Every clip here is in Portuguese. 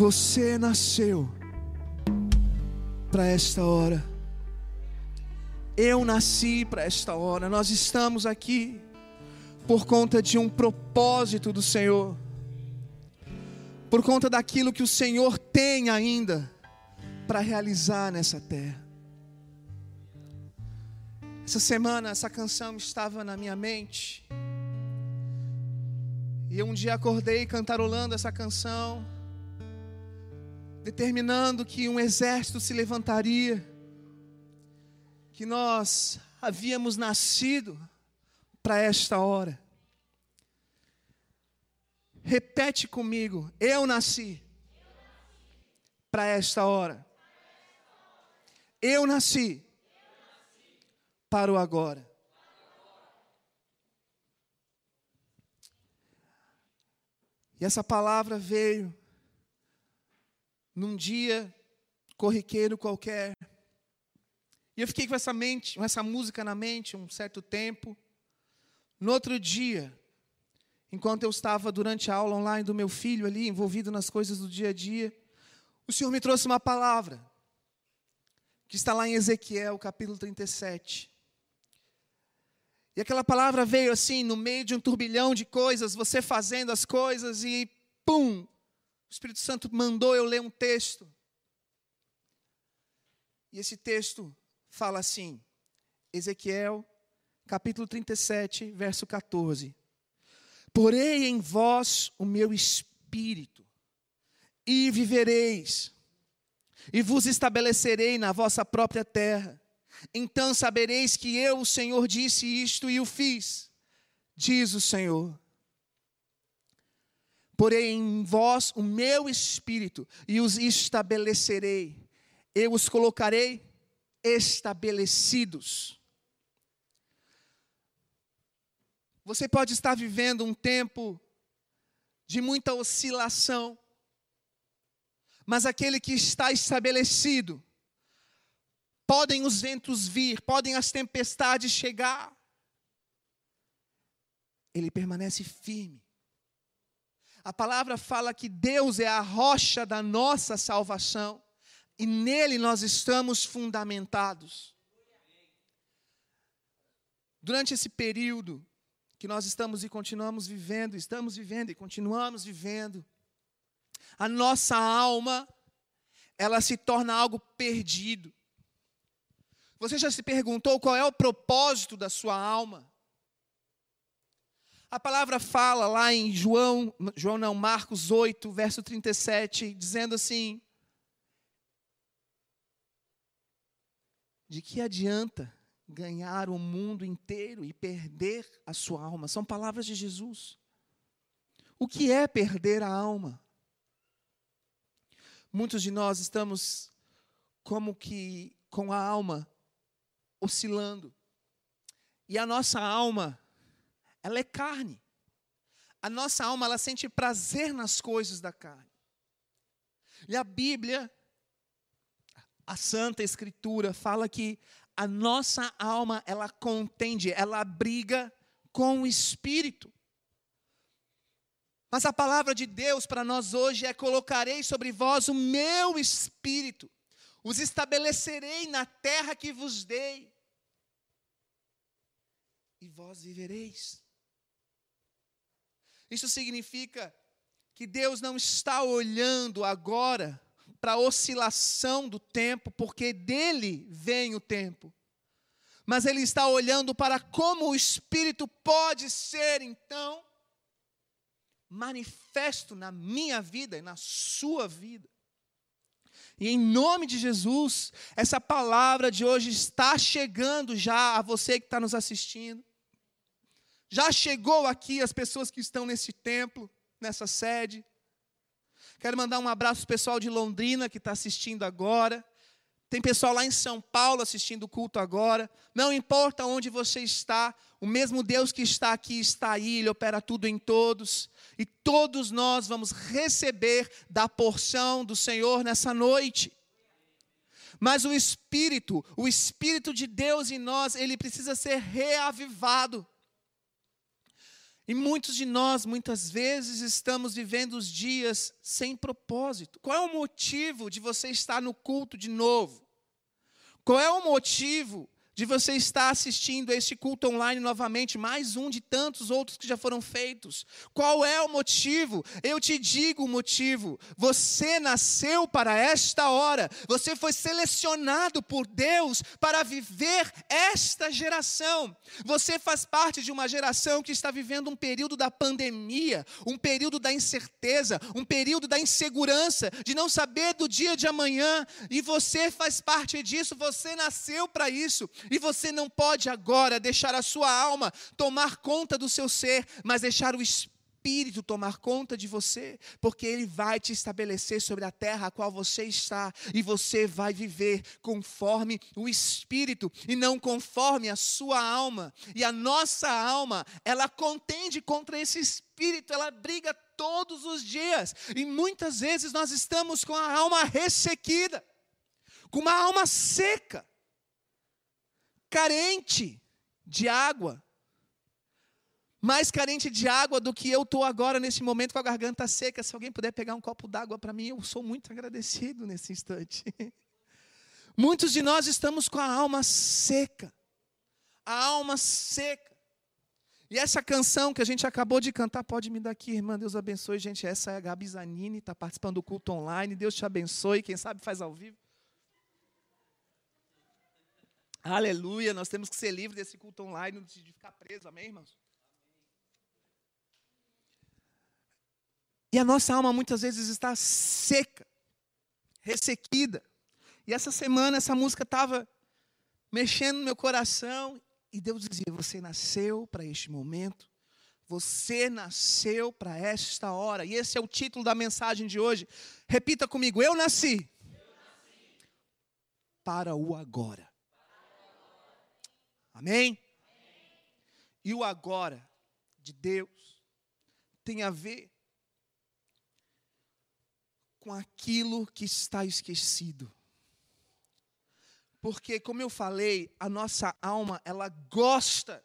Você nasceu para esta hora. Eu nasci para esta hora. Nós estamos aqui por conta de um propósito do Senhor. Por conta daquilo que o Senhor tem ainda para realizar nessa terra. Essa semana essa canção estava na minha mente. E um dia acordei cantarolando essa canção determinando que um exército se levantaria, que nós havíamos nascido para esta hora. Repete comigo, eu nasci para esta hora. Eu nasci para o agora. E essa palavra veio num dia corriqueiro qualquer. E eu fiquei com essa mente, com essa música na mente um certo tempo. No outro dia, enquanto eu estava durante a aula online do meu filho ali, envolvido nas coisas do dia a dia, o Senhor me trouxe uma palavra que está lá em Ezequiel, capítulo 37. E aquela palavra veio assim, no meio de um turbilhão de coisas, você fazendo as coisas e pum, o Espírito Santo mandou eu ler um texto. E esse texto fala assim, Ezequiel, capítulo 37, verso 14: Porei em vós o meu espírito, e vivereis, e vos estabelecerei na vossa própria terra. Então sabereis que eu, o Senhor, disse isto e o fiz, diz o Senhor porém em vós o meu espírito e os estabelecerei. Eu os colocarei estabelecidos. Você pode estar vivendo um tempo de muita oscilação, mas aquele que está estabelecido, podem os ventos vir, podem as tempestades chegar, ele permanece firme a palavra fala que Deus é a rocha da nossa salvação e nele nós estamos fundamentados. Durante esse período que nós estamos e continuamos vivendo, estamos vivendo e continuamos vivendo, a nossa alma, ela se torna algo perdido. Você já se perguntou qual é o propósito da sua alma? A palavra fala lá em João, João não, Marcos 8, verso 37, dizendo assim: De que adianta ganhar o mundo inteiro e perder a sua alma? São palavras de Jesus. O que é perder a alma? Muitos de nós estamos como que com a alma oscilando. E a nossa alma ela é carne. A nossa alma, ela sente prazer nas coisas da carne. E a Bíblia, a Santa Escritura, fala que a nossa alma, ela contende, ela briga com o Espírito. Mas a palavra de Deus para nós hoje é: colocarei sobre vós o meu espírito, os estabelecerei na terra que vos dei, e vós vivereis. Isso significa que Deus não está olhando agora para a oscilação do tempo, porque dele vem o tempo. Mas ele está olhando para como o Espírito pode ser, então, manifesto na minha vida e na sua vida. E em nome de Jesus, essa palavra de hoje está chegando já a você que está nos assistindo. Já chegou aqui as pessoas que estão nesse templo, nessa sede. Quero mandar um abraço pessoal de Londrina que está assistindo agora. Tem pessoal lá em São Paulo assistindo o culto agora. Não importa onde você está, o mesmo Deus que está aqui está aí, Ele opera tudo em todos. E todos nós vamos receber da porção do Senhor nessa noite. Mas o Espírito, o Espírito de Deus em nós, ele precisa ser reavivado. E muitos de nós, muitas vezes, estamos vivendo os dias sem propósito. Qual é o motivo de você estar no culto de novo? Qual é o motivo de você estar assistindo este culto online novamente, mais um de tantos outros que já foram feitos. Qual é o motivo? Eu te digo o motivo. Você nasceu para esta hora. Você foi selecionado por Deus para viver esta geração. Você faz parte de uma geração que está vivendo um período da pandemia, um período da incerteza, um período da insegurança, de não saber do dia de amanhã, e você faz parte disso, você nasceu para isso. E você não pode agora deixar a sua alma tomar conta do seu ser, mas deixar o Espírito tomar conta de você, porque Ele vai te estabelecer sobre a terra a qual você está, e você vai viver conforme o Espírito, e não conforme a sua alma. E a nossa alma, ela contende contra esse Espírito, ela briga todos os dias, e muitas vezes nós estamos com a alma ressequida, com uma alma seca carente de água. Mais carente de água do que eu estou agora nesse momento com a garganta seca. Se alguém puder pegar um copo d'água para mim, eu sou muito agradecido nesse instante. Muitos de nós estamos com a alma seca. A alma seca. E essa canção que a gente acabou de cantar, pode me dar aqui, irmã, Deus abençoe, gente. Essa é a Gabi Zanini, está participando do culto online. Deus te abençoe, quem sabe faz ao vivo. Aleluia, nós temos que ser livres desse culto online, de ficar preso, amém, irmãos? E a nossa alma muitas vezes está seca, ressequida. E essa semana essa música estava mexendo no meu coração e Deus dizia: Você nasceu para este momento, você nasceu para esta hora. E esse é o título da mensagem de hoje. Repita comigo: Eu nasci, Eu nasci. para o agora. Amém? E o agora de Deus tem a ver com aquilo que está esquecido. Porque, como eu falei, a nossa alma, ela gosta,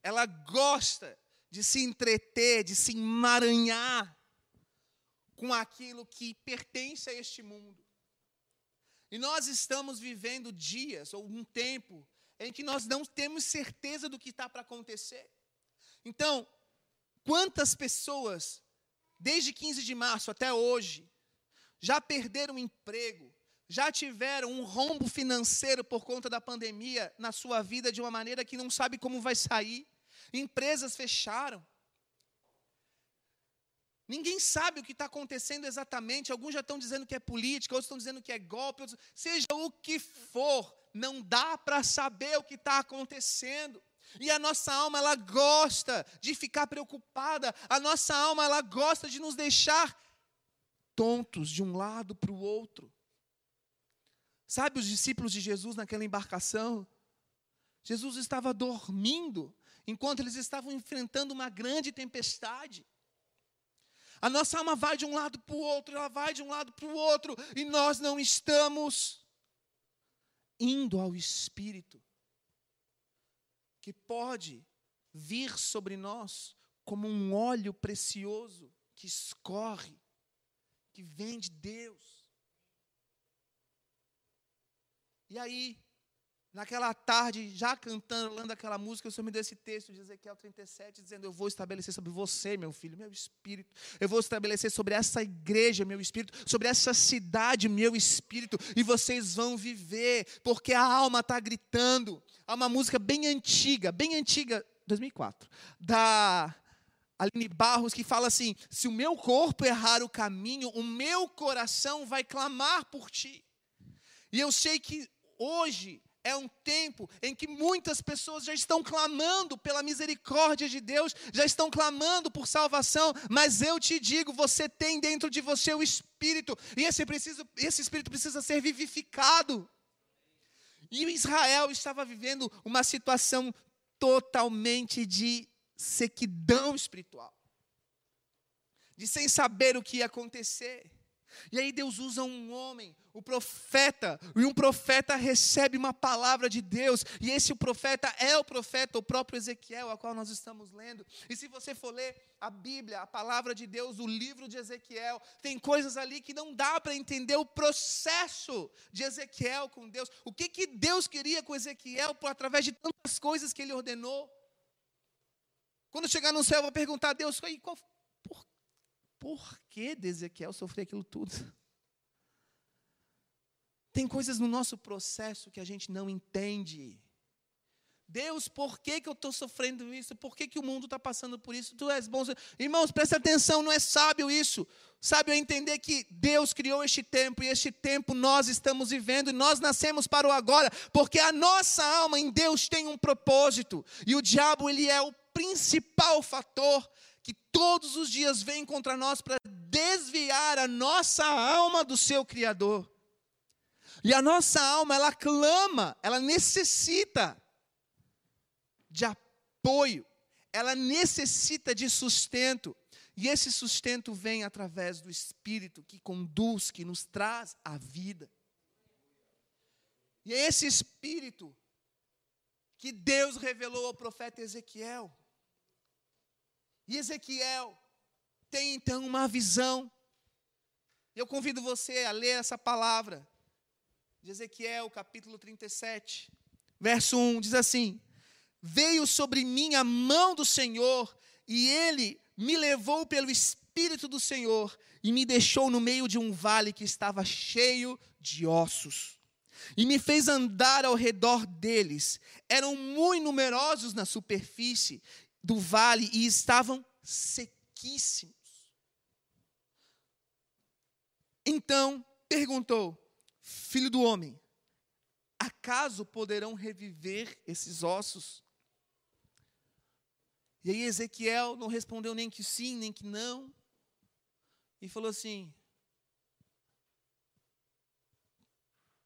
ela gosta de se entreter, de se emaranhar com aquilo que pertence a este mundo. E nós estamos vivendo dias, ou um tempo, em que nós não temos certeza do que está para acontecer. Então, quantas pessoas, desde 15 de março até hoje, já perderam o emprego, já tiveram um rombo financeiro por conta da pandemia na sua vida de uma maneira que não sabe como vai sair, empresas fecharam. Ninguém sabe o que está acontecendo exatamente. Alguns já estão dizendo que é política, outros estão dizendo que é golpe, outros... seja o que for, não dá para saber o que está acontecendo. E a nossa alma, ela gosta de ficar preocupada, a nossa alma, ela gosta de nos deixar tontos de um lado para o outro. Sabe os discípulos de Jesus naquela embarcação? Jesus estava dormindo enquanto eles estavam enfrentando uma grande tempestade. A nossa alma vai de um lado para o outro, ela vai de um lado para o outro, e nós não estamos indo ao Espírito, que pode vir sobre nós como um óleo precioso que escorre, que vem de Deus. E aí, Naquela tarde, já cantando, lendo aquela música, o Senhor me deu esse texto de Ezequiel 37, dizendo: Eu vou estabelecer sobre você, meu filho, meu espírito. Eu vou estabelecer sobre essa igreja, meu espírito. Sobre essa cidade, meu espírito. E vocês vão viver, porque a alma está gritando. Há uma música bem antiga, bem antiga, 2004, da Aline Barros, que fala assim: Se o meu corpo errar o caminho, o meu coração vai clamar por ti. E eu sei que hoje é um tempo em que muitas pessoas já estão clamando pela misericórdia de Deus, já estão clamando por salvação, mas eu te digo, você tem dentro de você o Espírito, e esse, precisa, esse Espírito precisa ser vivificado. E Israel estava vivendo uma situação totalmente de sequidão espiritual, de sem saber o que ia acontecer. E aí Deus usa um homem, o profeta, e um profeta recebe uma palavra de Deus, e esse profeta é o profeta, o próprio Ezequiel, a qual nós estamos lendo. E se você for ler a Bíblia, a palavra de Deus, o livro de Ezequiel, tem coisas ali que não dá para entender o processo de Ezequiel com Deus. O que, que Deus queria com Ezequiel por através de tantas coisas que ele ordenou. Quando chegar no céu, eu vou perguntar a Deus, qual, por que de Ezequiel sofrer aquilo tudo? Tem coisas no nosso processo que a gente não entende. Deus, por que, que eu estou sofrendo isso? Por que, que o mundo está passando por isso? Tu és bom. Irmãos, presta atenção, não é sábio isso. Sábio é entender que Deus criou este tempo e este tempo nós estamos vivendo e nós nascemos para o agora, porque a nossa alma em Deus tem um propósito e o diabo ele é o principal fator que todos os dias vem contra nós para desviar a nossa alma do seu Criador. E a nossa alma, ela clama, ela necessita de apoio, ela necessita de sustento. E esse sustento vem através do Espírito que conduz, que nos traz a vida. E é esse Espírito que Deus revelou ao profeta Ezequiel. E Ezequiel tem então uma visão. Eu convido você a ler essa palavra de Ezequiel, capítulo 37, verso 1, diz assim: Veio sobre mim a mão do Senhor, e ele me levou pelo Espírito do Senhor e me deixou no meio de um vale que estava cheio de ossos. E me fez andar ao redor deles. Eram muito numerosos na superfície, do vale e estavam sequíssimos. Então perguntou: Filho do homem, acaso poderão reviver esses ossos? E aí Ezequiel não respondeu nem que sim, nem que não, e falou assim: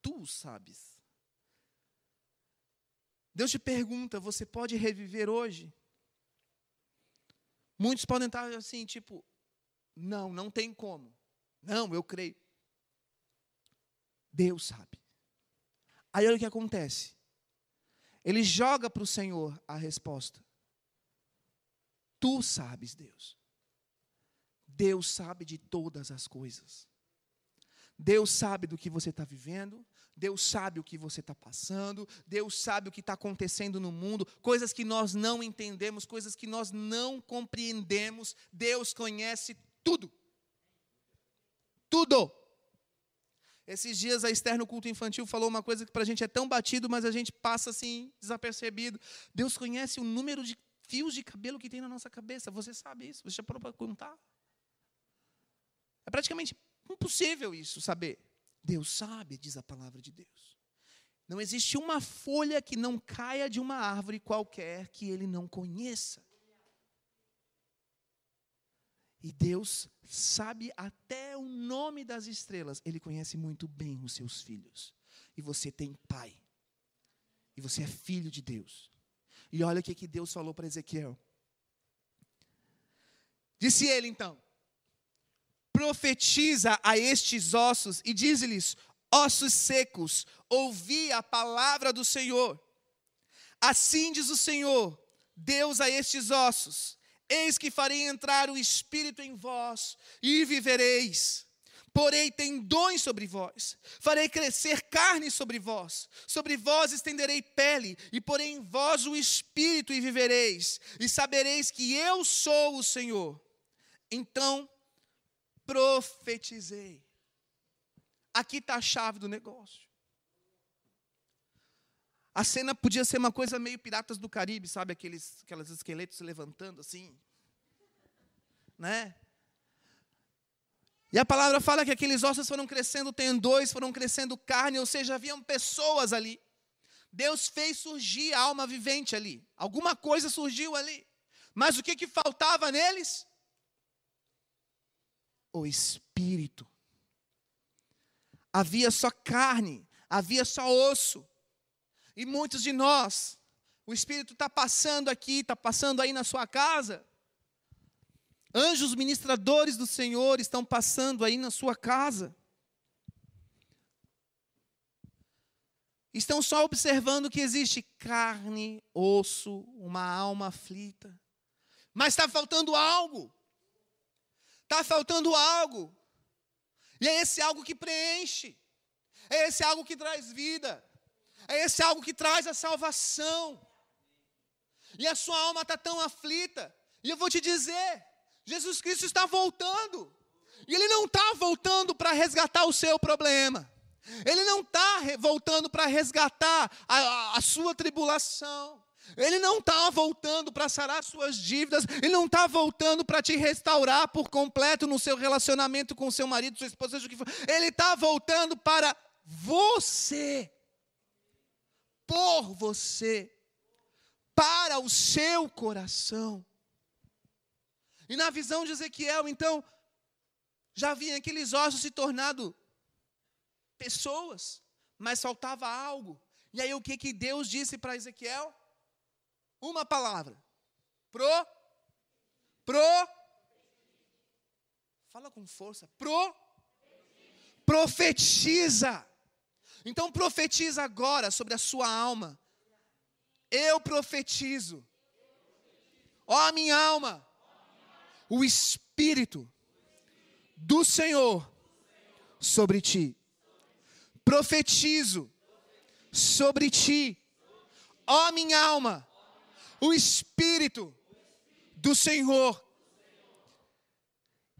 Tu sabes. Deus te pergunta: Você pode reviver hoje? Muitos podem estar assim, tipo, não, não tem como. Não, eu creio. Deus sabe. Aí olha o que acontece. Ele joga para o Senhor a resposta. Tu sabes, Deus. Deus sabe de todas as coisas. Deus sabe do que você está vivendo, Deus sabe o que você está passando, Deus sabe o que está acontecendo no mundo, coisas que nós não entendemos, coisas que nós não compreendemos. Deus conhece tudo. Tudo. Esses dias a Esther no culto infantil falou uma coisa que para a gente é tão batido, mas a gente passa assim, desapercebido. Deus conhece o número de fios de cabelo que tem na nossa cabeça. Você sabe isso? Você já parou para contar? É praticamente impossível isso saber. Deus sabe, diz a palavra de Deus. Não existe uma folha que não caia de uma árvore qualquer que ele não conheça. E Deus sabe até o nome das estrelas. Ele conhece muito bem os seus filhos. E você tem pai. E você é filho de Deus. E olha o que, que Deus falou para Ezequiel. Disse ele então: profetiza a estes ossos e diz-lhes: ossos secos, ouvi a palavra do Senhor. Assim diz o Senhor, Deus a estes ossos: Eis que farei entrar o espírito em vós e vivereis. Porei tendões sobre vós, farei crescer carne sobre vós, sobre vós estenderei pele, e porei em vós o espírito e vivereis, e sabereis que eu sou o Senhor. Então profetizei. Aqui está a chave do negócio. A cena podia ser uma coisa meio Piratas do Caribe, sabe? Aqueles, aqueles esqueletos se levantando assim. Né? E a palavra fala que aqueles ossos foram crescendo tendões, foram crescendo carne, ou seja, haviam pessoas ali. Deus fez surgir a alma vivente ali. Alguma coisa surgiu ali. Mas o que, que faltava neles? O espírito. Havia só carne, havia só osso. E muitos de nós, o espírito está passando aqui, está passando aí na sua casa. Anjos ministradores do Senhor estão passando aí na sua casa. Estão só observando que existe carne, osso, uma alma aflita. Mas está faltando algo. Está faltando algo. E é esse algo que preenche. É esse algo que traz vida. É esse algo que traz a salvação. E a sua alma está tão aflita. E eu vou te dizer: Jesus Cristo está voltando. E Ele não está voltando para resgatar o seu problema. Ele não está voltando para resgatar a, a, a, sua tribulação. Ele não está voltando para sarar suas dívidas. Ele não está voltando para te restaurar por completo no seu relacionamento com seu marido, sua esposa, seja o que for. Ele está voltando para você. Por você. Para o seu coração. E na visão de Ezequiel, então, já vinha aqueles ossos se tornado pessoas, mas faltava algo. E aí o que, que Deus disse para Ezequiel? Uma palavra. Pro. Pro. Fala com força. Pro. Profetiza. Então profetiza agora sobre a sua alma. Eu profetizo. Ó oh, minha alma o Espírito do Senhor sobre ti. Profetizo sobre ti, ó minha alma, o Espírito do Senhor.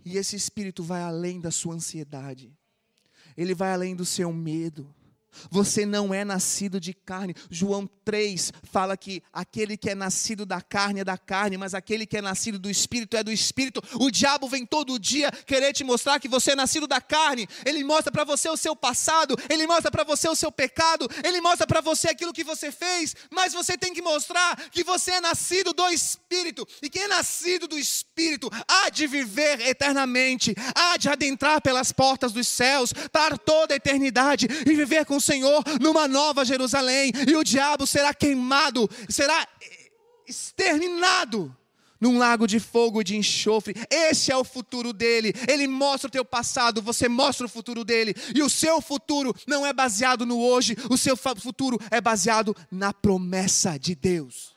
E esse Espírito vai além da sua ansiedade, ele vai além do seu medo você não é nascido de carne. João 3 fala que aquele que é nascido da carne é da carne, mas aquele que é nascido do espírito é do espírito. O diabo vem todo dia querer te mostrar que você é nascido da carne. Ele mostra para você o seu passado, ele mostra para você o seu pecado, ele mostra para você aquilo que você fez, mas você tem que mostrar que você é nascido do espírito. E quem é nascido do espírito há de viver eternamente, há de adentrar pelas portas dos céus para toda a eternidade e viver com Senhor numa nova Jerusalém, e o diabo será queimado, será exterminado num lago de fogo e de enxofre. Esse é o futuro dele. Ele mostra o teu passado, você mostra o futuro dele. E o seu futuro não é baseado no hoje, o seu futuro é baseado na promessa de Deus.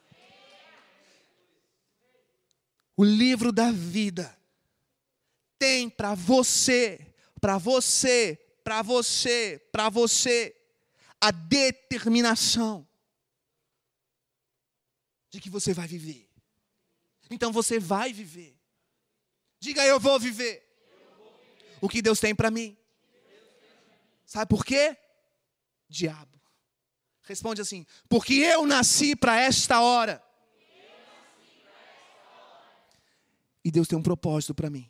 O livro da vida tem para você, para você, para você, para você, a determinação de que você vai viver. Então você vai viver. Diga eu vou viver. O que Deus tem para mim. Sabe por quê? Diabo. Responde assim: porque eu nasci para esta hora. E Deus tem um propósito para mim.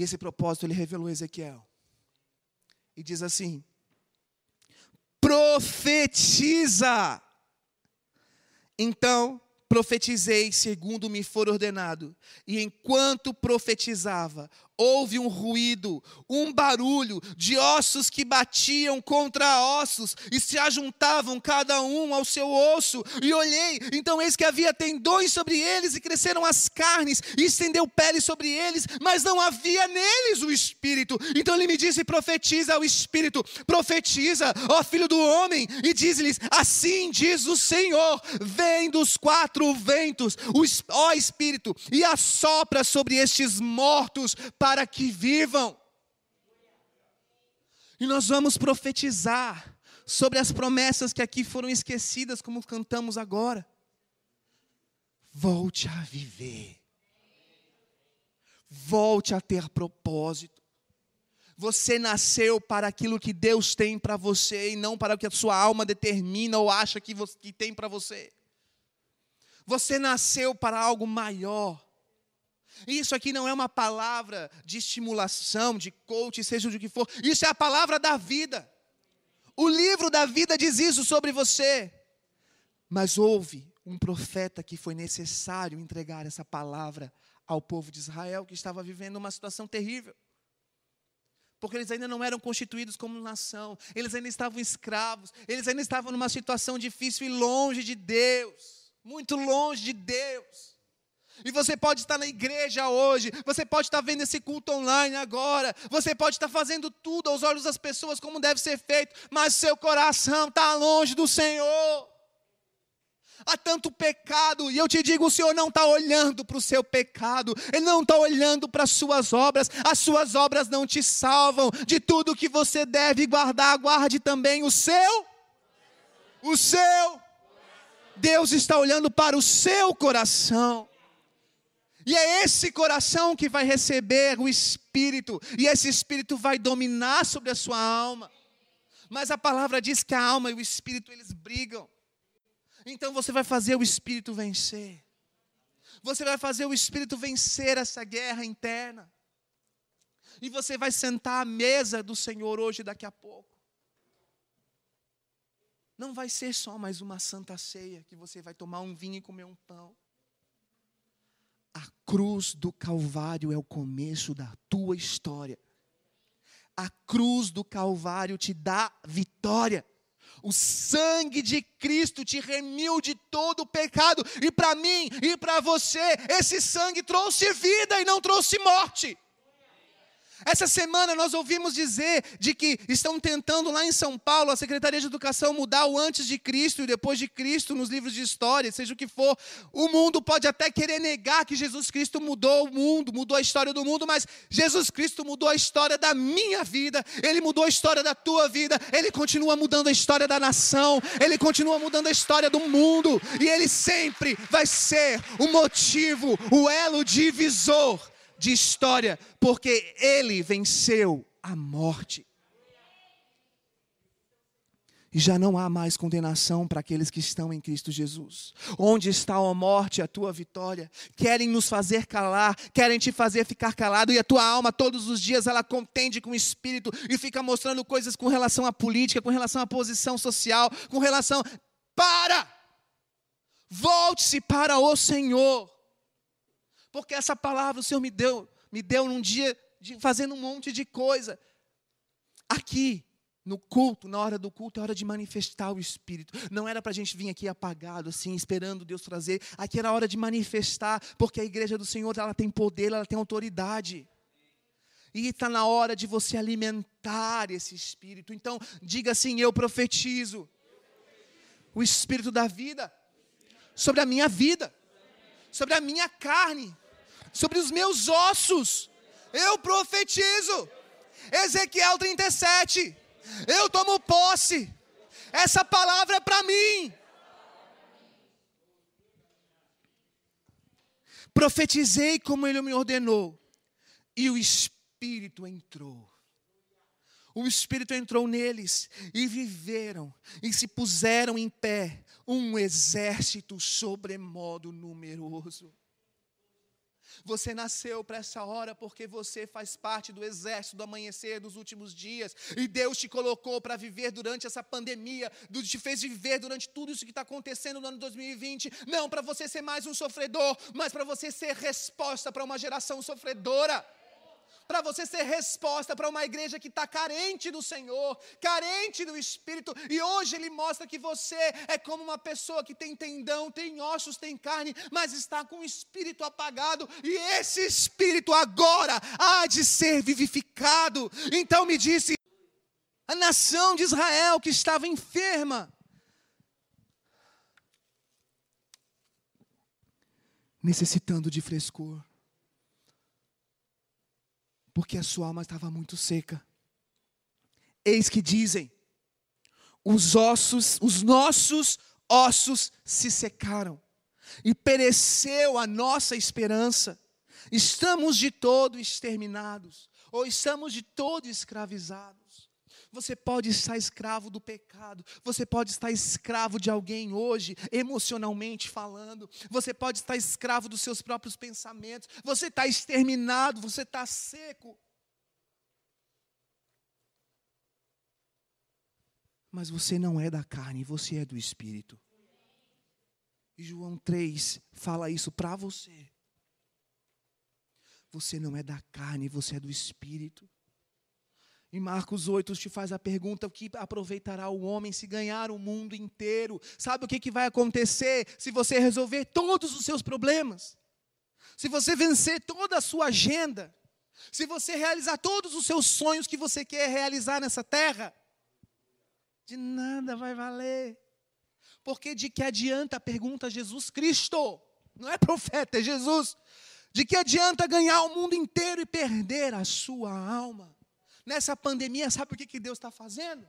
E esse propósito ele revelou a Ezequiel. E diz assim: profetiza. Então profetizei segundo me for ordenado. E enquanto profetizava, houve um ruído, um barulho de ossos que batiam contra ossos e se ajuntavam cada um ao seu osso. E olhei, então eis que havia tendões sobre eles e cresceram as carnes e estendeu pele sobre eles, mas não havia neles o espírito. Então ele me disse: profetiza ao espírito, profetiza, ó filho do homem, e diz-lhes: assim diz o Senhor: vem dos quatro ventos, ó espírito, e assopra sobre estes mortos para para que vivam. E nós vamos profetizar sobre as promessas que aqui foram esquecidas, como cantamos agora. Volte a viver. Volte a ter propósito. Você nasceu para aquilo que Deus tem para você e não para o que a sua alma determina ou acha que, você, que tem para você. Você nasceu para algo maior. Isso aqui não é uma palavra de estimulação, de coach, seja o que for. Isso é a palavra da vida. O livro da vida diz isso sobre você. Mas houve um profeta que foi necessário entregar essa palavra ao povo de Israel que estava vivendo uma situação terrível. Porque eles ainda não eram constituídos como nação, eles ainda estavam escravos, eles ainda estavam numa situação difícil e longe de Deus, muito longe de Deus. E você pode estar na igreja hoje, você pode estar vendo esse culto online agora, você pode estar fazendo tudo aos olhos das pessoas como deve ser feito, mas seu coração está longe do Senhor. Há tanto pecado, e eu te digo: o Senhor não está olhando para o seu pecado, Ele não está olhando para as suas obras, as suas obras não te salvam. De tudo que você deve guardar, guarde também o seu. O seu. Deus está olhando para o seu coração. E é esse coração que vai receber o Espírito, e esse Espírito vai dominar sobre a sua alma. Mas a palavra diz que a alma e o Espírito eles brigam. Então você vai fazer o Espírito vencer. Você vai fazer o Espírito vencer essa guerra interna. E você vai sentar à mesa do Senhor hoje, daqui a pouco. Não vai ser só mais uma santa ceia que você vai tomar um vinho e comer um pão. A cruz do Calvário é o começo da tua história. A cruz do Calvário te dá vitória. O sangue de Cristo te remiu de todo o pecado, e para mim e para você, esse sangue trouxe vida e não trouxe morte. Essa semana nós ouvimos dizer de que estão tentando lá em São Paulo, a Secretaria de Educação, mudar o antes de Cristo e depois de Cristo nos livros de história, seja o que for. O mundo pode até querer negar que Jesus Cristo mudou o mundo, mudou a história do mundo, mas Jesus Cristo mudou a história da minha vida, ele mudou a história da tua vida, ele continua mudando a história da nação, ele continua mudando a história do mundo, e ele sempre vai ser o motivo, o elo divisor de história, porque ele venceu a morte. E já não há mais condenação para aqueles que estão em Cristo Jesus. Onde está a morte, a tua vitória? Querem nos fazer calar, querem te fazer ficar calado, e a tua alma todos os dias ela contende com o espírito e fica mostrando coisas com relação à política, com relação à posição social, com relação. Para! Volte-se para o Senhor. Porque essa palavra o Senhor me deu, me deu num dia de, fazendo um monte de coisa. Aqui, no culto, na hora do culto, é hora de manifestar o Espírito. Não era para a gente vir aqui apagado, assim, esperando Deus trazer. Aqui era hora de manifestar, porque a igreja do Senhor ela tem poder, ela tem autoridade. E está na hora de você alimentar esse Espírito. Então, diga assim: Eu profetizo o Espírito da vida sobre a minha vida, sobre a minha carne, sobre os meus ossos. Eu profetizo. Ezequiel 37. Eu tomo posse. Essa palavra é para mim. Profetizei como ele me ordenou. E o Espírito entrou. O Espírito entrou neles e viveram e se puseram em pé um exército sobremodo numeroso. Você nasceu para essa hora porque você faz parte do exército do amanhecer dos últimos dias. E Deus te colocou para viver durante essa pandemia, te fez viver durante tudo isso que está acontecendo no ano 2020. Não para você ser mais um sofredor, mas para você ser resposta para uma geração sofredora para você ser resposta para uma igreja que está carente do Senhor, carente do Espírito, e hoje Ele mostra que você é como uma pessoa que tem tendão, tem ossos, tem carne, mas está com o espírito apagado, e esse espírito agora há de ser vivificado. Então me disse, a nação de Israel que estava enferma, necessitando de frescor porque a sua alma estava muito seca. Eis que dizem: os ossos, os nossos ossos se secaram, e pereceu a nossa esperança. Estamos de todo exterminados, ou estamos de todo escravizados. Você pode estar escravo do pecado, você pode estar escravo de alguém hoje, emocionalmente falando, você pode estar escravo dos seus próprios pensamentos, você está exterminado, você está seco. Mas você não é da carne, você é do espírito. E João 3 fala isso para você. Você não é da carne, você é do espírito. Em Marcos 8 te faz a pergunta: o que aproveitará o homem se ganhar o mundo inteiro? Sabe o que, que vai acontecer se você resolver todos os seus problemas? se você vencer toda a sua agenda, se você realizar todos os seus sonhos que você quer realizar nessa terra, de nada vai valer. Porque de que adianta, pergunta Jesus Cristo, não é profeta, é Jesus. De que adianta ganhar o mundo inteiro e perder a sua alma? Nessa pandemia, sabe o que, que Deus está fazendo?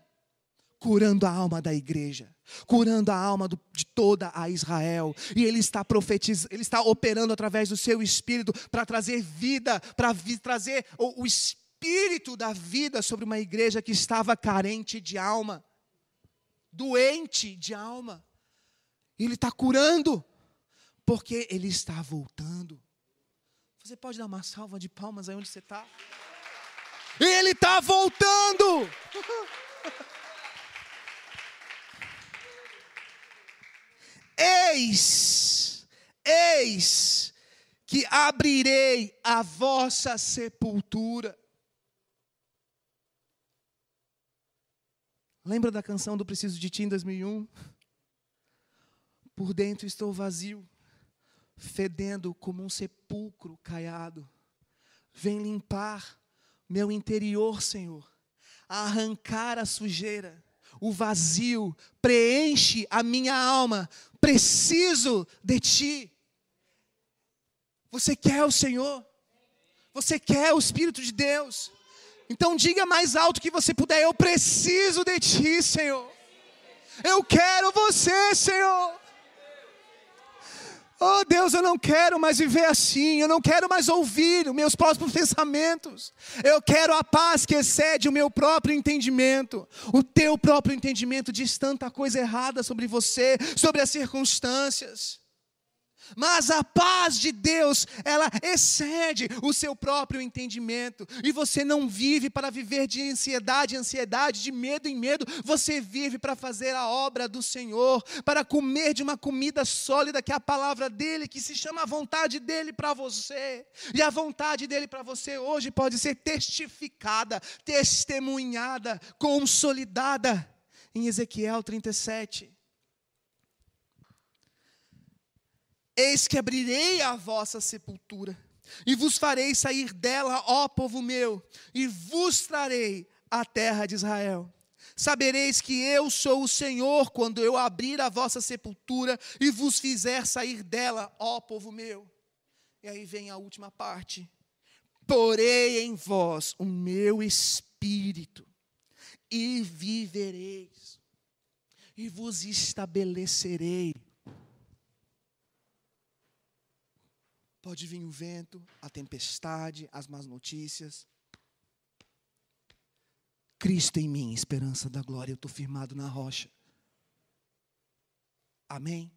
Curando a alma da igreja, curando a alma do, de toda a Israel. E Ele está profetizando, Ele está operando através do seu espírito para trazer vida, para trazer o, o espírito da vida sobre uma igreja que estava carente de alma, doente de alma. Ele está curando, porque Ele está voltando. Você pode dar uma salva de palmas aí onde você está? Ele está voltando. eis, eis que abrirei a vossa sepultura. Lembra da canção do Preciso de Ti em 2001? Por dentro estou vazio, fedendo como um sepulcro caiado. Vem limpar meu interior, Senhor, arrancar a sujeira, o vazio, preenche a minha alma. Preciso de Ti. Você quer o Senhor? Você quer o Espírito de Deus? Então diga mais alto que você puder: Eu preciso de Ti, Senhor. Eu quero você, Senhor. Oh Deus, eu não quero mais viver assim, eu não quero mais ouvir os meus próprios pensamentos. Eu quero a paz que excede o meu próprio entendimento. O teu próprio entendimento diz tanta coisa errada sobre você, sobre as circunstâncias. Mas a paz de Deus, ela excede o seu próprio entendimento. E você não vive para viver de ansiedade ansiedade, de medo em medo. Você vive para fazer a obra do Senhor, para comer de uma comida sólida, que é a palavra dEle, que se chama a vontade dEle para você. E a vontade dEle para você hoje pode ser testificada, testemunhada, consolidada em Ezequiel 37. Eis que abrirei a vossa sepultura, e vos farei sair dela, ó povo meu, e vos trarei a terra de Israel. Sabereis que eu sou o Senhor quando eu abrir a vossa sepultura e vos fizer sair dela, ó povo meu. E aí vem a última parte. Porei em vós o meu espírito, e vivereis, e vos estabelecerei Pode vir o vento, a tempestade, as más notícias. Cristo em mim, esperança da glória, eu estou firmado na rocha. Amém?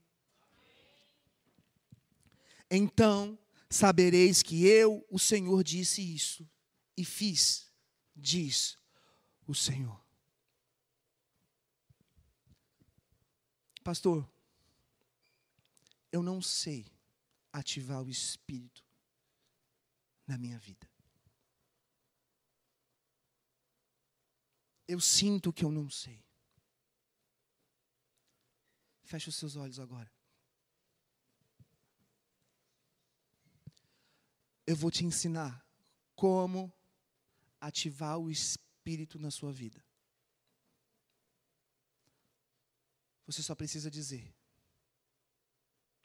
Então sabereis que eu, o Senhor, disse isso e fiz, diz o Senhor. Pastor, eu não sei ativar o Espírito na minha vida. Eu sinto que eu não sei. Feche os seus olhos agora. Eu vou te ensinar como ativar o Espírito na sua vida. Você só precisa dizer.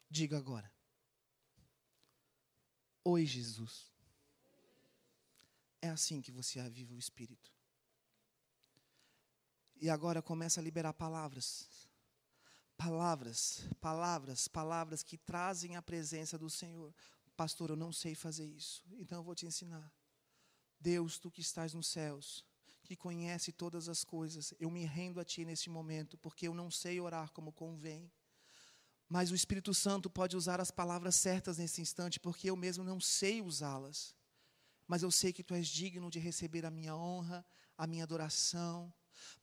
Diga agora. Oi, Jesus. É assim que você aviva o Espírito. E agora começa a liberar palavras. Palavras, palavras, palavras que trazem a presença do Senhor. Pastor, eu não sei fazer isso, então eu vou te ensinar. Deus, tu que estás nos céus, que conhece todas as coisas, eu me rendo a ti neste momento, porque eu não sei orar como convém. Mas o Espírito Santo pode usar as palavras certas nesse instante, porque eu mesmo não sei usá-las. Mas eu sei que tu és digno de receber a minha honra, a minha adoração,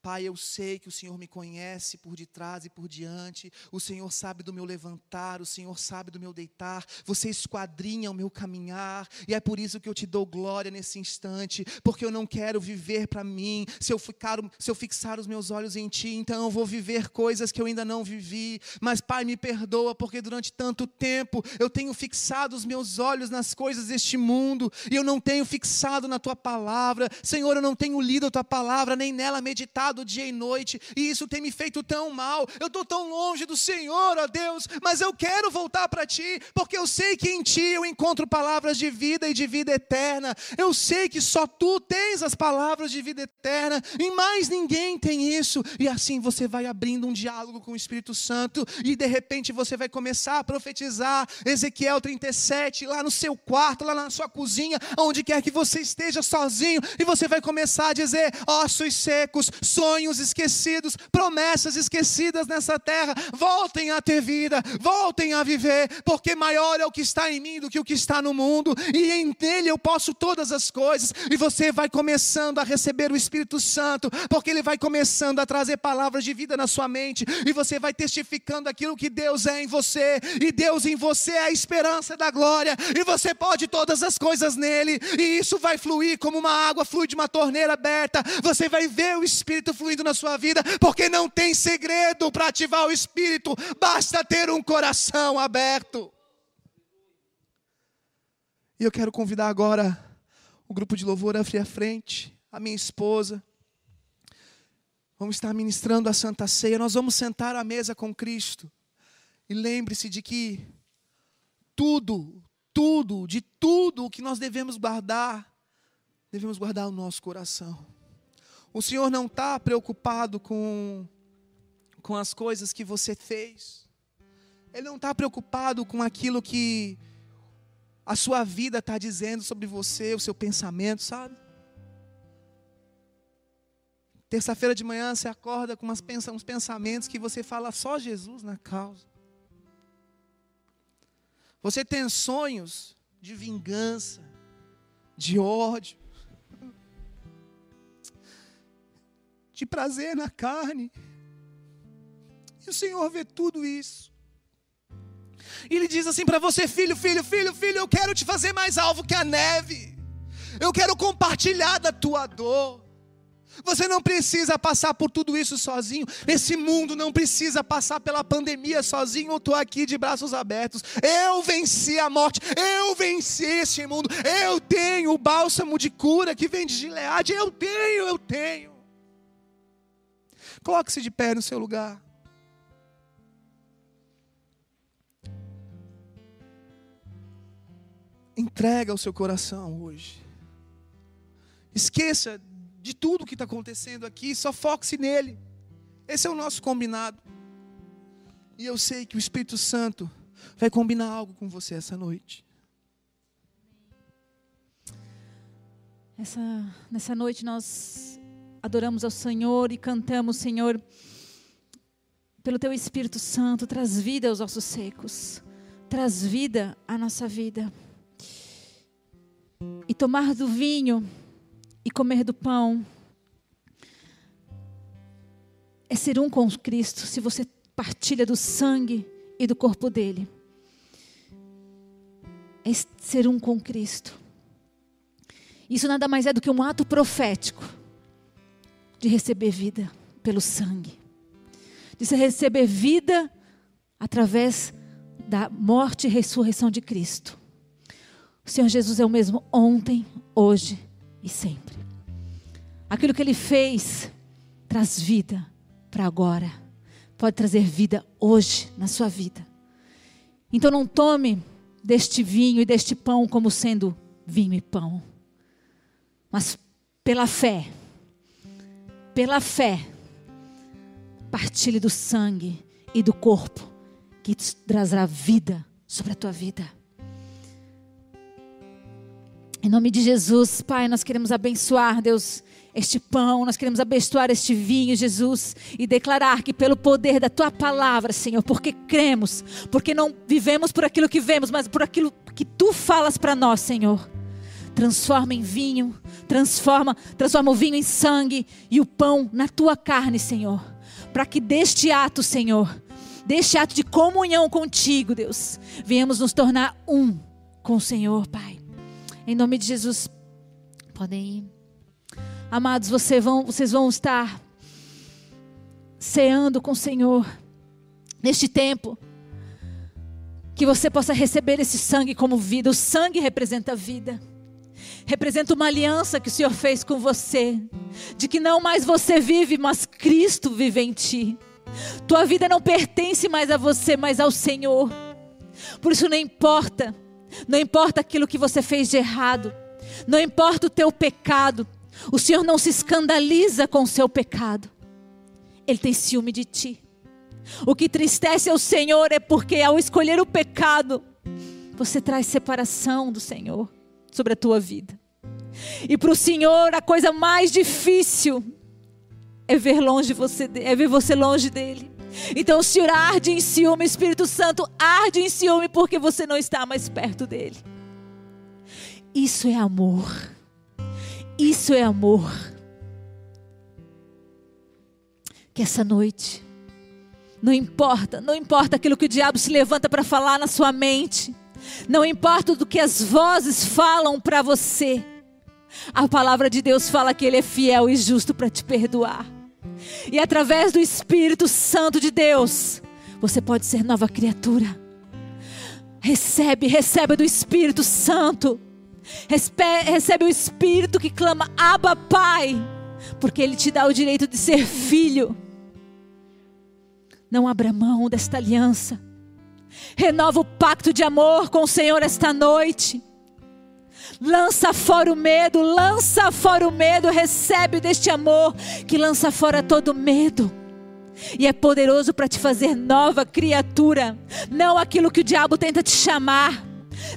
Pai, eu sei que o Senhor me conhece por detrás e por diante. O Senhor sabe do meu levantar, o Senhor sabe do meu deitar. Você esquadrinha o meu caminhar. E é por isso que eu te dou glória nesse instante, porque eu não quero viver para mim. Se eu, ficar, se eu fixar os meus olhos em Ti, então eu vou viver coisas que eu ainda não vivi. Mas, Pai, me perdoa, porque durante tanto tempo eu tenho fixado os meus olhos nas coisas deste mundo e eu não tenho fixado na Tua palavra. Senhor, eu não tenho lido a Tua palavra, nem nela meditado pecado dia e noite, e isso tem me feito tão mal. Eu estou tão longe do Senhor, ó Deus, mas eu quero voltar para Ti, porque eu sei que em Ti eu encontro palavras de vida e de vida eterna. Eu sei que só Tu tens as palavras de vida eterna, e mais ninguém tem isso. E assim você vai abrindo um diálogo com o Espírito Santo, e de repente você vai começar a profetizar Ezequiel 37, lá no seu quarto, lá na sua cozinha, onde quer que você esteja sozinho, e você vai começar a dizer: ossos secos, sonhos esquecidos, promessas esquecidas nessa terra, voltem a ter vida, voltem a viver, porque maior é o que está em mim do que o que está no mundo, e em Ele eu posso todas as coisas, e você vai começando a receber o Espírito Santo, porque Ele vai começando a trazer palavras de vida na sua mente, e você vai testificando aquilo que Deus é em você, e Deus em você é a esperança da glória, e você pode todas as coisas nele, e isso vai fluir como uma água flui de uma torneira aberta, você vai ver o Espírito Espírito fluindo na sua vida, porque não tem segredo para ativar o Espírito, basta ter um coração aberto. E eu quero convidar agora o grupo de louvor a à frente, a minha esposa. Vamos estar ministrando a Santa Ceia, nós vamos sentar à mesa com Cristo. E lembre-se de que tudo, tudo, de tudo o que nós devemos guardar, devemos guardar o nosso coração. O Senhor não está preocupado com, com as coisas que você fez. Ele não está preocupado com aquilo que a sua vida está dizendo sobre você, o seu pensamento, sabe? Terça-feira de manhã você acorda com umas, uns pensamentos que você fala só Jesus na causa. Você tem sonhos de vingança, de ódio. De prazer na carne. E o Senhor vê tudo isso. E Ele diz assim para você: filho, filho, filho, filho, eu quero te fazer mais alvo que a neve. Eu quero compartilhar da tua dor. Você não precisa passar por tudo isso sozinho. Esse mundo não precisa passar pela pandemia sozinho. Eu estou aqui de braços abertos. Eu venci a morte. Eu venci esse mundo. Eu tenho o bálsamo de cura que vem de Gileade. Eu tenho, eu tenho. Coloque-se de pé no seu lugar. Entrega o seu coração hoje. Esqueça de tudo que está acontecendo aqui, só foque-se nele. Esse é o nosso combinado. E eu sei que o Espírito Santo vai combinar algo com você essa noite. Essa, nessa noite nós adoramos ao Senhor e cantamos, Senhor, pelo Teu Espírito Santo, traz vida aos ossos secos, traz vida à nossa vida. E tomar do vinho e comer do pão é ser um com Cristo, se você partilha do sangue e do corpo dele. É ser um com Cristo. Isso nada mais é do que um ato profético de receber vida pelo sangue, de receber vida através da morte e ressurreição de Cristo. O Senhor Jesus é o mesmo ontem, hoje e sempre. Aquilo que Ele fez traz vida para agora, pode trazer vida hoje na sua vida. Então não tome deste vinho e deste pão como sendo vinho e pão, mas pela fé pela fé, partilhe do sangue e do corpo que trazerá vida sobre a tua vida. Em nome de Jesus, Pai, nós queremos abençoar, Deus, este pão, nós queremos abençoar este vinho, Jesus, e declarar que pelo poder da tua palavra, Senhor, porque cremos, porque não vivemos por aquilo que vemos, mas por aquilo que tu falas para nós, Senhor transforma em vinho, transforma, transforma o vinho em sangue e o pão na tua carne, Senhor. Para que deste ato, Senhor, deste ato de comunhão contigo, Deus, venhamos nos tornar um com o Senhor, Pai. Em nome de Jesus, podem ir. Amados, vocês vão, vocês vão estar ceando com o Senhor neste tempo. Que você possa receber esse sangue como vida. O sangue representa vida. Representa uma aliança que o Senhor fez com você. De que não mais você vive, mas Cristo vive em ti. Tua vida não pertence mais a você, mas ao Senhor. Por isso não importa. Não importa aquilo que você fez de errado. Não importa o teu pecado. O Senhor não se escandaliza com o seu pecado. Ele tem ciúme de ti. O que tristece ao Senhor é porque ao escolher o pecado, você traz separação do Senhor sobre a tua vida. E para o Senhor, a coisa mais difícil é ver longe você, é ver você longe dele. Então o Senhor arde em ciúme, Espírito Santo arde em ciúme porque você não está mais perto dele. Isso é amor. Isso é amor. Que essa noite, não importa, não importa aquilo que o diabo se levanta para falar na sua mente, não importa do que as vozes falam para você, a palavra de Deus fala que Ele é fiel e justo para te perdoar. E através do Espírito Santo de Deus, você pode ser nova criatura. Recebe, recebe do Espírito Santo. Recebe o Espírito que clama, Abba Pai, porque Ele te dá o direito de ser filho. Não abra mão desta aliança. Renova o pacto de amor com o Senhor esta noite. Lança fora o medo, lança fora o medo, recebe deste amor que lança fora todo medo. E é poderoso para te fazer nova criatura, não aquilo que o diabo tenta te chamar,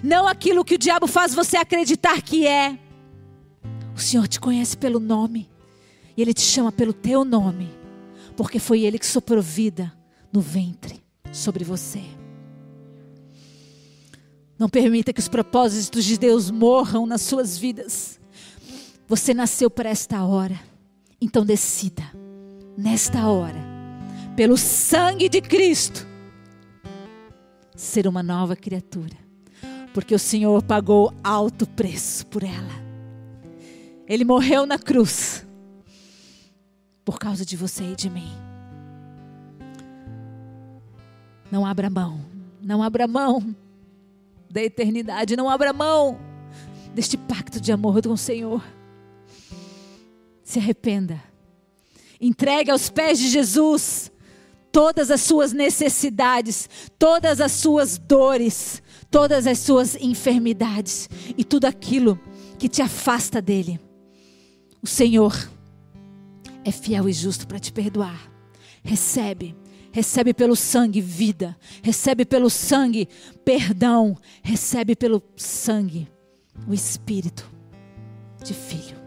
não aquilo que o diabo faz você acreditar que é. O Senhor te conhece pelo nome, e Ele te chama pelo teu nome, porque foi Ele que soprou vida no ventre sobre você. Não permita que os propósitos de Deus morram nas suas vidas. Você nasceu para esta hora. Então decida, nesta hora, pelo sangue de Cristo, ser uma nova criatura. Porque o Senhor pagou alto preço por ela. Ele morreu na cruz por causa de você e de mim. Não abra mão, não abra mão da eternidade. Não abra mão deste pacto de amor com o Senhor. Se arrependa. Entregue aos pés de Jesus todas as suas necessidades, todas as suas dores, todas as suas enfermidades e tudo aquilo que te afasta dele. O Senhor é fiel e justo para te perdoar. Recebe recebe pelo sangue vida, recebe pelo sangue perdão, recebe pelo sangue o espírito de filho.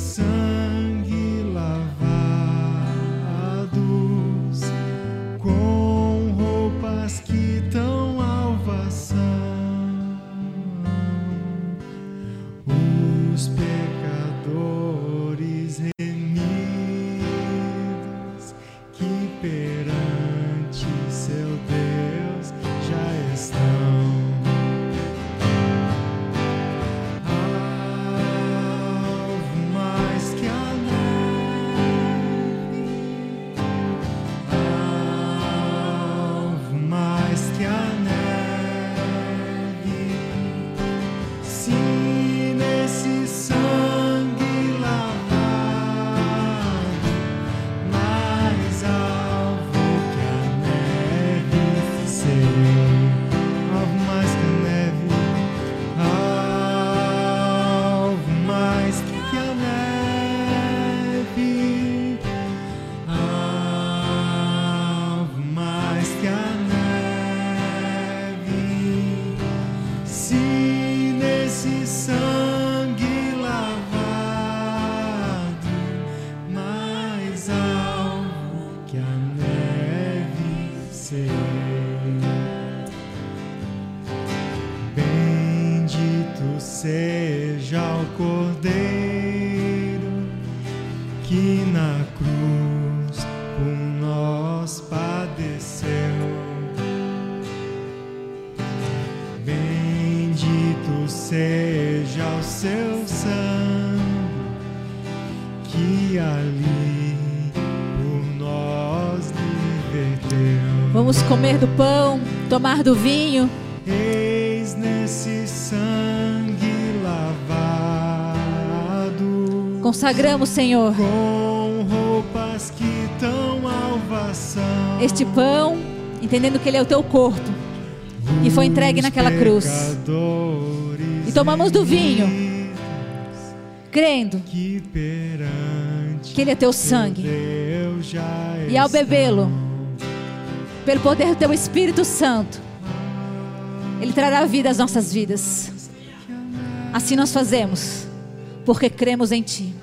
Nesse seja o Cordeiro que na cruz por nós padeceu. Bendito seja o seu sangue que ali por nós liberteu. Vamos comer do pão, tomar do vinho. Consagramos, Senhor, este pão, entendendo que ele é o teu corpo. e foi entregue naquela cruz. E tomamos do vinho. Crendo que ele é teu sangue. E ao bebê-lo, pelo poder do teu Espírito Santo, ele trará vida às nossas vidas. Assim nós fazemos, porque cremos em Ti,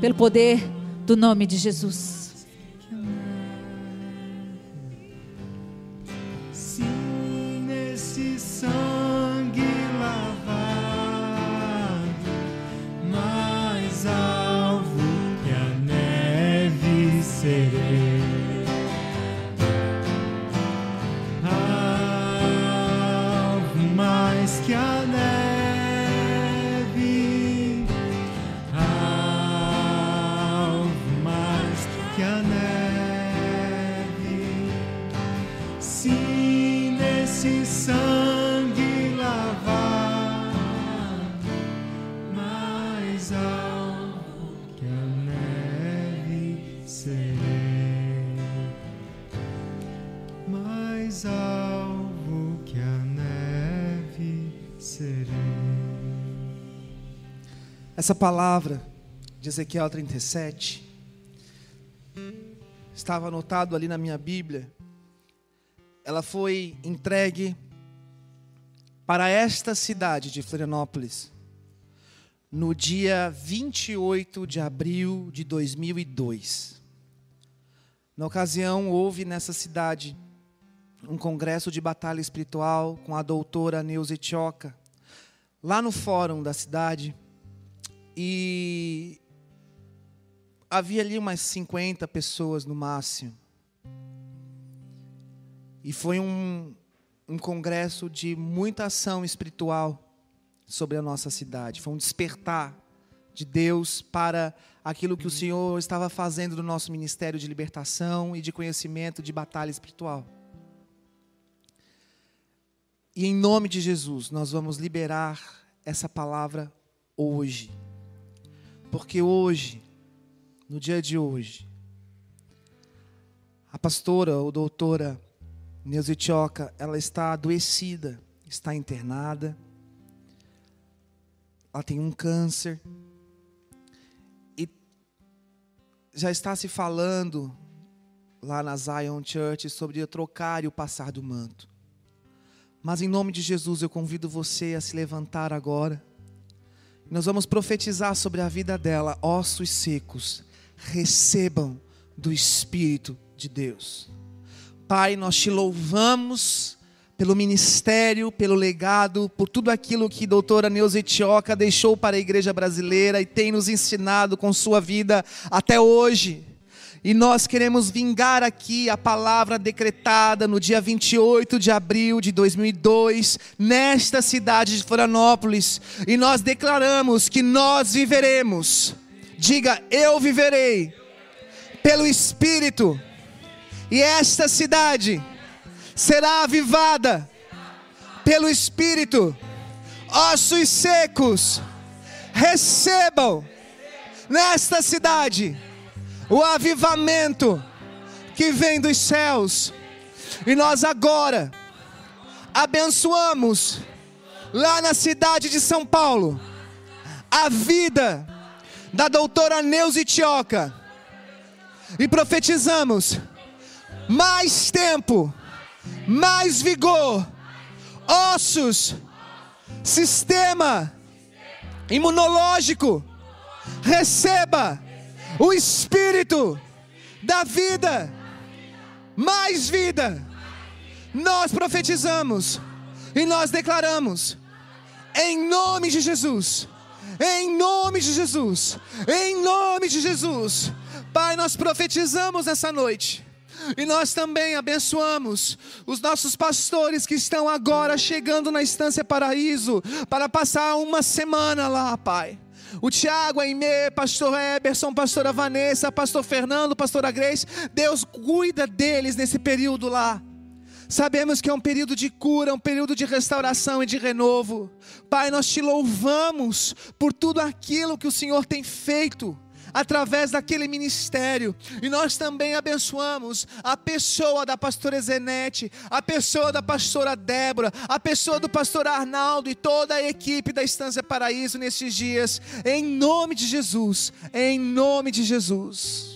pelo poder do nome de Jesus. Se nesse sangue lavado, mais alvo que a neve que a neve, Essa palavra de Ezequiel 37 estava anotado ali na minha Bíblia. Ela foi entregue para esta cidade de Florianópolis no dia 28 de abril de 2002. Na ocasião, houve nessa cidade um congresso de batalha espiritual com a doutora Neuza Tioca, lá no fórum da cidade. E havia ali umas 50 pessoas no máximo. E foi um, um congresso de muita ação espiritual sobre a nossa cidade. Foi um despertar de Deus para aquilo que o Senhor estava fazendo no nosso ministério de libertação e de conhecimento de batalha espiritual. E em nome de Jesus, nós vamos liberar essa palavra hoje. Porque hoje, no dia de hoje, a pastora ou doutora Neuza ela está adoecida, está internada. Ela tem um câncer. E já está se falando lá na Zion Church sobre trocar e o passar do manto. Mas em nome de Jesus eu convido você a se levantar agora. Nós vamos profetizar sobre a vida dela, ossos secos, recebam do Espírito de Deus. Pai, nós te louvamos pelo ministério, pelo legado, por tudo aquilo que a doutora Neuza Etioca deixou para a igreja brasileira e tem nos ensinado com sua vida até hoje. E nós queremos vingar aqui a palavra decretada no dia 28 de abril de 2002, nesta cidade de Florianópolis. E nós declaramos que nós viveremos. Diga, eu viverei pelo Espírito. E esta cidade será avivada pelo Espírito. Ossos secos, recebam nesta cidade o avivamento que vem dos céus. E nós agora abençoamos lá na cidade de São Paulo a vida da doutora Neuza Itioca e profetizamos mais tempo mais vigor, ossos, sistema imunológico, receba o espírito da vida, mais vida. Nós profetizamos e nós declaramos, em nome de Jesus, em nome de Jesus, em nome de Jesus, Pai, nós profetizamos nessa noite e nós também abençoamos os nossos pastores que estão agora chegando na Estância Paraíso para passar uma semana lá, Pai. O Tiago, a Aimee, pastor Eberson, pastora Vanessa, pastor Fernando, pastora Grace, Deus cuida deles nesse período lá. Sabemos que é um período de cura, um período de restauração e de renovo. Pai, nós te louvamos por tudo aquilo que o Senhor tem feito através daquele ministério. E nós também abençoamos a pessoa da pastora Zenete, a pessoa da pastora Débora, a pessoa do pastor Arnaldo e toda a equipe da Estância Paraíso nesses dias, em nome de Jesus, em nome de Jesus.